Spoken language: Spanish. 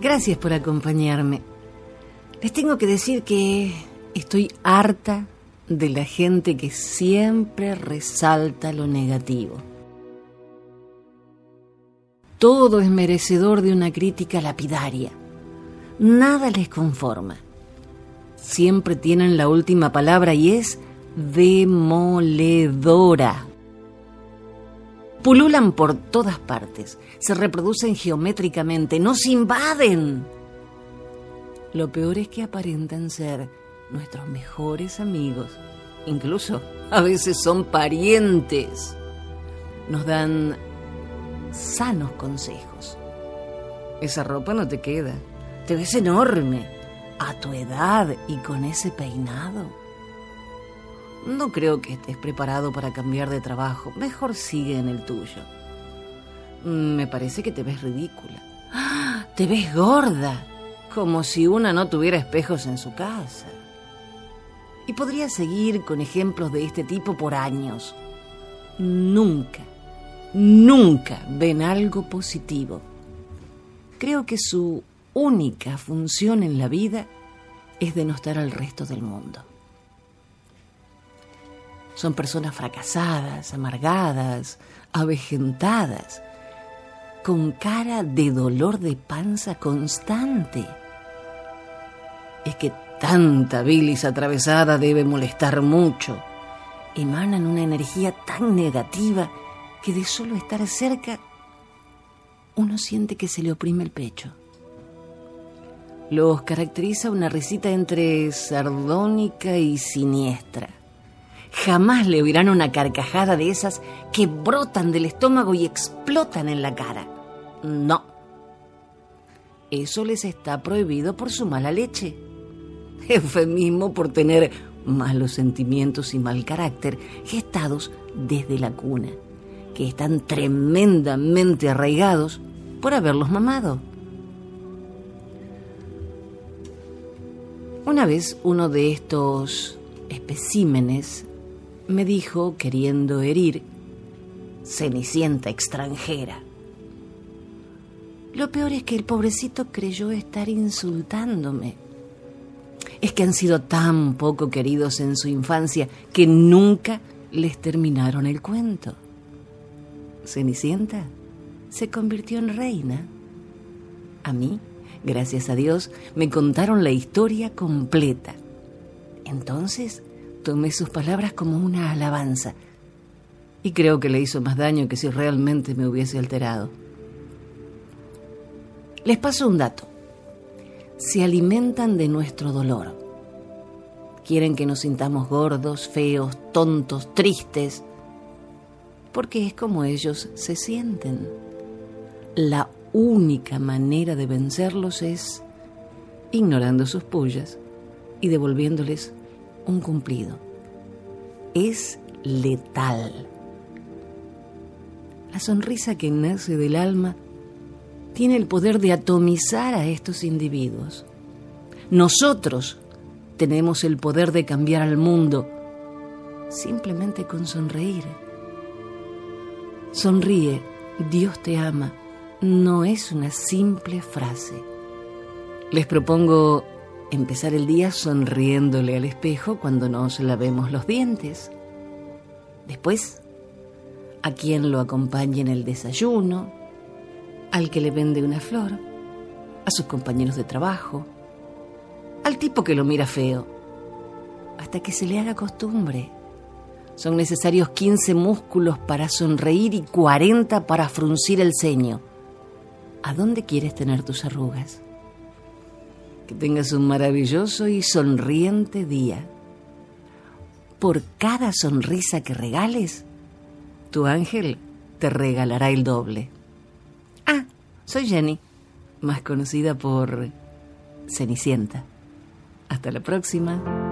Gracias por acompañarme. Les tengo que decir que estoy harta de la gente que siempre resalta lo negativo. Todo es merecedor de una crítica lapidaria. Nada les conforma. Siempre tienen la última palabra y es demoledora. Pululan por todas partes, se reproducen geométricamente, nos invaden. Lo peor es que aparentan ser nuestros mejores amigos, incluso a veces son parientes. Nos dan sanos consejos. Esa ropa no te queda, te ves enorme, a tu edad y con ese peinado. No creo que estés preparado para cambiar de trabajo. Mejor sigue en el tuyo. Me parece que te ves ridícula. ¡Ah! Te ves gorda, como si una no tuviera espejos en su casa. Y podría seguir con ejemplos de este tipo por años. Nunca, nunca ven algo positivo. Creo que su única función en la vida es denostar al resto del mundo. Son personas fracasadas, amargadas, avejentadas, con cara de dolor de panza constante. Es que tanta bilis atravesada debe molestar mucho. Emanan una energía tan negativa que de solo estar cerca uno siente que se le oprime el pecho. Los caracteriza una risita entre sardónica y siniestra jamás le oirán una carcajada de esas que brotan del estómago y explotan en la cara. No. Eso les está prohibido por su mala leche. Eufemismo por tener malos sentimientos y mal carácter gestados desde la cuna, que están tremendamente arraigados por haberlos mamado. Una vez uno de estos especímenes me dijo, queriendo herir, Cenicienta extranjera. Lo peor es que el pobrecito creyó estar insultándome. Es que han sido tan poco queridos en su infancia que nunca les terminaron el cuento. Cenicienta se convirtió en reina. A mí, gracias a Dios, me contaron la historia completa. Entonces tomé sus palabras como una alabanza y creo que le hizo más daño que si realmente me hubiese alterado. Les paso un dato. Se alimentan de nuestro dolor. Quieren que nos sintamos gordos, feos, tontos, tristes, porque es como ellos se sienten. La única manera de vencerlos es ignorando sus pullas y devolviéndoles un cumplido. Es letal. La sonrisa que nace del alma tiene el poder de atomizar a estos individuos. Nosotros tenemos el poder de cambiar al mundo simplemente con sonreír. Sonríe, Dios te ama, no es una simple frase. Les propongo empezar el día sonriéndole al espejo cuando nos lavemos los dientes. Después, a quien lo acompañe en el desayuno, al que le vende una flor, a sus compañeros de trabajo, al tipo que lo mira feo, hasta que se le haga costumbre. Son necesarios 15 músculos para sonreír y 40 para fruncir el ceño. ¿A dónde quieres tener tus arrugas? Que tengas un maravilloso y sonriente día. Por cada sonrisa que regales, tu ángel te regalará el doble. Ah, soy Jenny, más conocida por Cenicienta. Hasta la próxima.